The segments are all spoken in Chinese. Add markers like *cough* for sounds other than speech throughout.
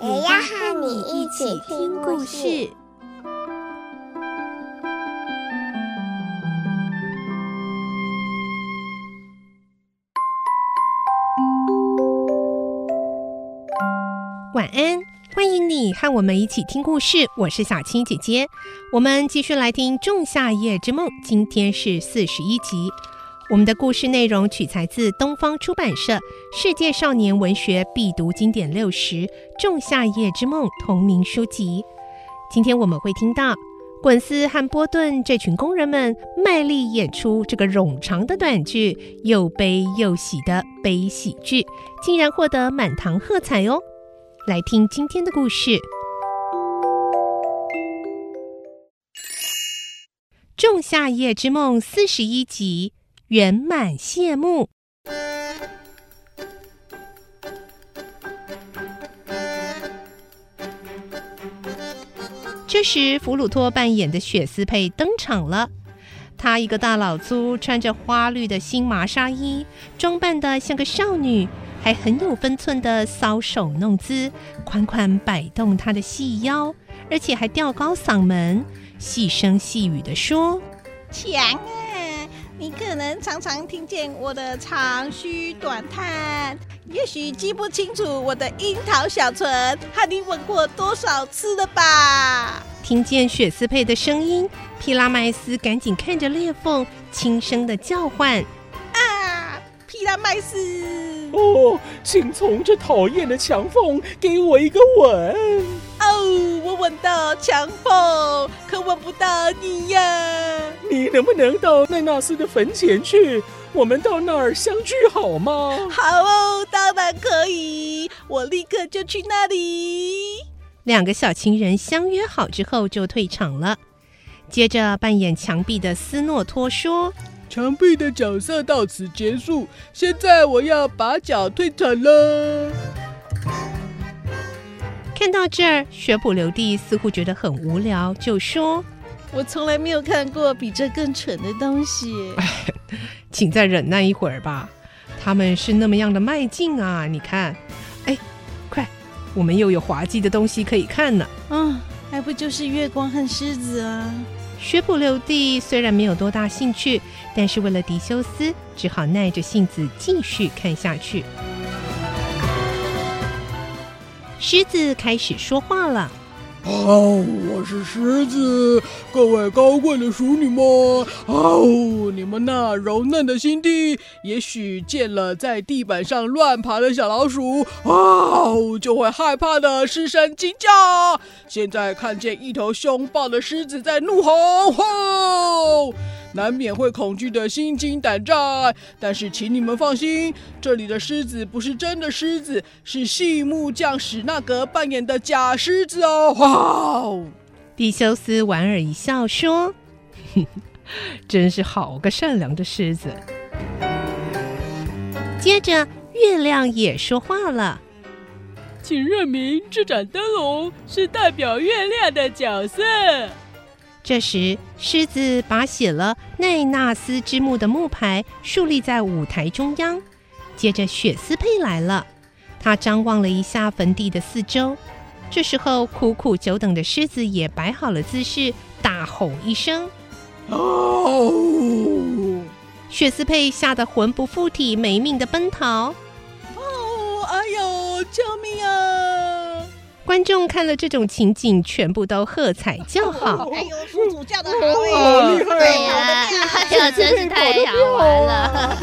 也要和你一起听故事。晚安，欢迎你和我们一起听故事。我是小青姐姐，我们继续来听《仲夏夜之梦》，今天是四十一集。我们的故事内容取材自东方出版社《世界少年文学必读经典六十》《仲夏夜之梦》同名书籍。今天我们会听到滚斯和波顿这群工人们卖力演出这个冗长的短剧，又悲又喜的悲喜剧，竟然获得满堂喝彩哦！来听今天的故事，《仲夏夜之梦》四十一集圆满谢幕。这时，弗鲁托扮演的雪丝佩登场了。他一个大老粗，穿着花绿的新麻纱衣，装扮得像个少女。还很有分寸的搔首弄姿，款款摆动他的细腰，而且还调高嗓门，细声细语地说：“强啊，你可能常常听见我的长吁短叹，也许记不清楚我的樱桃小唇和你吻过多少次了吧？”听见雪丝佩的声音，皮拉麦斯赶紧看着裂缝，轻声的叫唤：“啊，皮拉麦斯！”哦，请从这讨厌的墙缝给我一个吻。哦，我吻到墙缝，可吻不到你呀。你能不能到奈纳斯的坟前去？我们到那儿相聚好吗？好哦，当然可以，我立刻就去那里。两个小情人相约好之后就退场了。接着扮演墙壁的斯诺托说。墙壁的角色到此结束。现在我要把脚退场了。看到这儿，学普留地似乎觉得很无聊，就说：“我从来没有看过比这更蠢的东西。哎 *laughs* ”请再忍耐一会儿吧。他们是那么样的迈进啊！你看，哎，快，我们又有滑稽的东西可以看呢。嗯，还不就是月光和狮子啊？学普留地虽然没有多大兴趣，但是为了迪修斯，只好耐着性子继续看下去。狮子开始说话了。哦，我是狮子，各位高贵的淑女们，哦，你们那柔嫩的心地，也许见了在地板上乱爬的小老鼠，哦，就会害怕的失声惊叫。现在看见一头凶暴的狮子在怒吼，吼。难免会恐惧的心惊胆战，但是请你们放心，这里的狮子不是真的狮子，是细木匠史纳格扮演的假狮子哦！哇哦！狄修斯莞尔一笑说：“，*laughs* 真是好个善良的狮子。”接着，月亮也说话了：“请认明这盏灯笼是代表月亮的角色。”这时，狮子把写了奈纳斯之墓的木牌竖立在舞台中央。接着，雪丝佩来了，他张望了一下坟地的四周。这时候，苦苦久等的狮子也摆好了姿势，大吼一声：“哦！”雪丝佩吓得魂不附体，没命的奔逃。哦，哎呦，救命啊！观众看了这种情景，全部都喝彩叫好。*laughs* 哎呦，叔叔叫的好厉害！对呀，这真是太好玩了。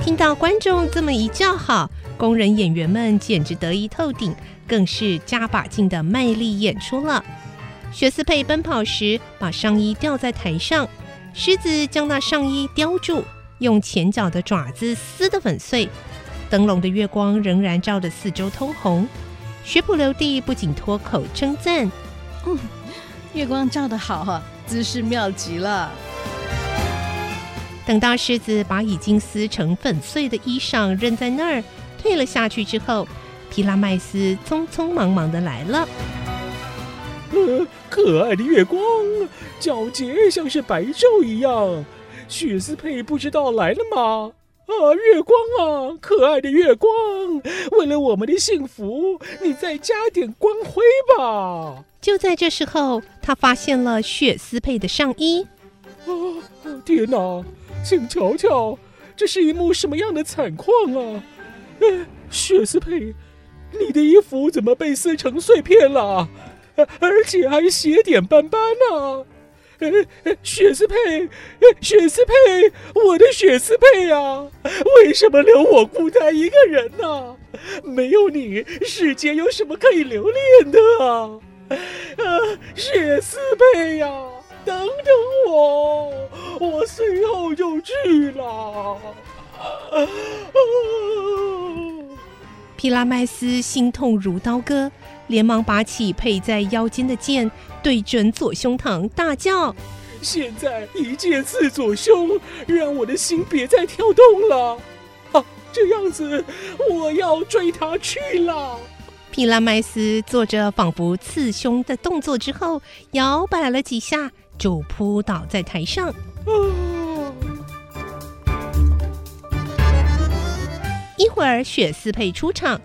*laughs* 听到观众这么一叫好，工人演员们简直得意透顶，更是加把劲的卖力演出了。雪斯佩奔跑时，把上衣吊在台上，狮子将那上衣叼住，用前脚的爪子撕得粉碎。灯笼的月光仍然照得四周通红。学谱留地不仅脱口称赞：“嗯，*laughs* 月光照得好哈，姿势妙极了。”等到狮子把已经撕成粉碎的衣裳扔在那儿，退了下去之后，皮拉麦斯匆匆忙忙的来了。呃，可爱的月光，皎洁像是白昼一样。雪斯佩不知道来了吗？啊，月光啊，可爱的月光，为了我们的幸福，你再加点光辉吧。就在这时候，他发现了雪丝佩的上衣。啊，天哪！请瞧瞧，这是一幕什么样的惨况啊！呃，雪丝佩，你的衣服怎么被撕成碎片了？而且还血点斑斑呢！呃，雪斯佩，雪斯佩，我的雪斯佩啊，为什么留我孤单一个人呢？没有你，世界有什么可以留恋的啊？呃，雪斯佩呀！等等我，我随后就去了。皮拉麦斯心痛如刀割，连忙拔起佩在腰间的剑，对准左胸膛大叫：“现在一剑刺左胸，让我的心别再跳动了。啊，这样子，我要追他去了。”皮拉麦斯做着仿佛刺胸的动作之后，摇摆了几下。就扑倒在台上。一会儿，雪丝佩出场，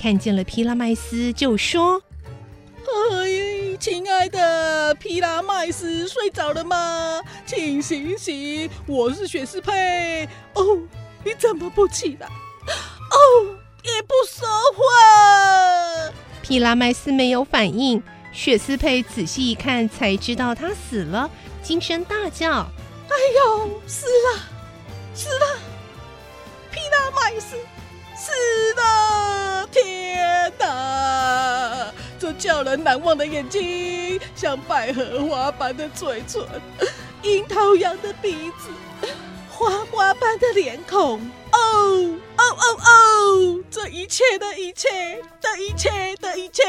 看见了皮拉麦斯，就说：“哎，亲爱的皮拉麦斯，睡着了吗？请醒醒，我是雪斯佩。哦，你怎么不起来？哦，也不说话。”皮拉麦斯没有反应。雪斯佩仔细一看，才知道他死了，惊声大叫：“哎呦，死了，死了！皮拉麦斯死了！天哪，这叫人难忘的眼睛，像百合花般的嘴唇，樱桃样的鼻子，花花般的脸孔。”哦哦哦哦！这一切的一切的一切的一切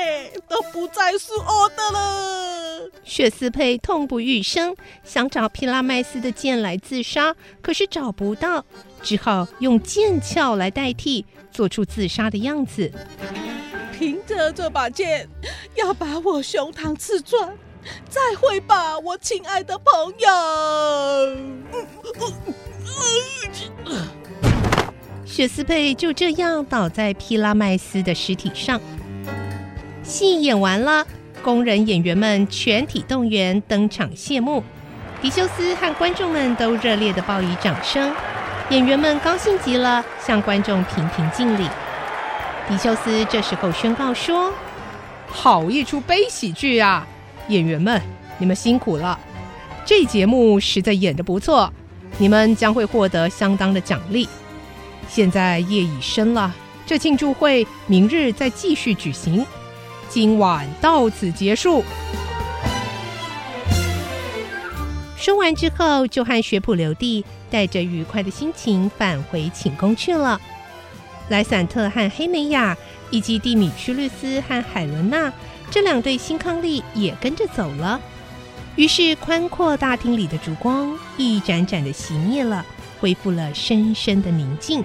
都不再是我的了。雪斯佩痛不欲生，想找皮拉麦斯的剑来自杀，可是找不到，只好用剑鞘来代替，做出自杀的样子。凭着这把剑，要把我胸膛刺穿。再会吧，我亲爱的朋友。雪斯佩就这样倒在皮拉麦斯的尸体上。戏演完了，工人演员们全体动员登场谢幕。迪修斯和观众们都热烈的报以掌声。演员们高兴极了，向观众频频敬礼。迪修斯这时候宣告说：“好一出悲喜剧啊！演员们，你们辛苦了。这节目实在演得不错，你们将会获得相当的奖励。”现在夜已深了，这庆祝会明日再继续举行。今晚到此结束。说完之后，就和学普留地带着愉快的心情返回寝宫去了。莱散特和黑美雅，以及蒂米屈律斯和海伦娜这两对新伉俪也跟着走了。于是，宽阔大厅里的烛光一盏盏的熄灭了，恢复了深深的宁静。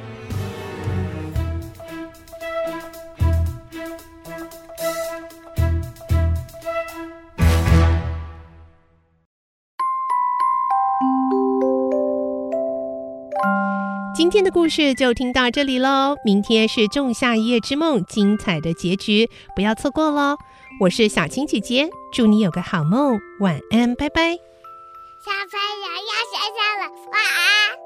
今天的故事就听到这里喽，明天是《仲夏夜之梦》精彩的结局，不要错过喽！我是小青姐姐，祝你有个好梦，晚安，拜拜。小朋友要睡觉了，晚安。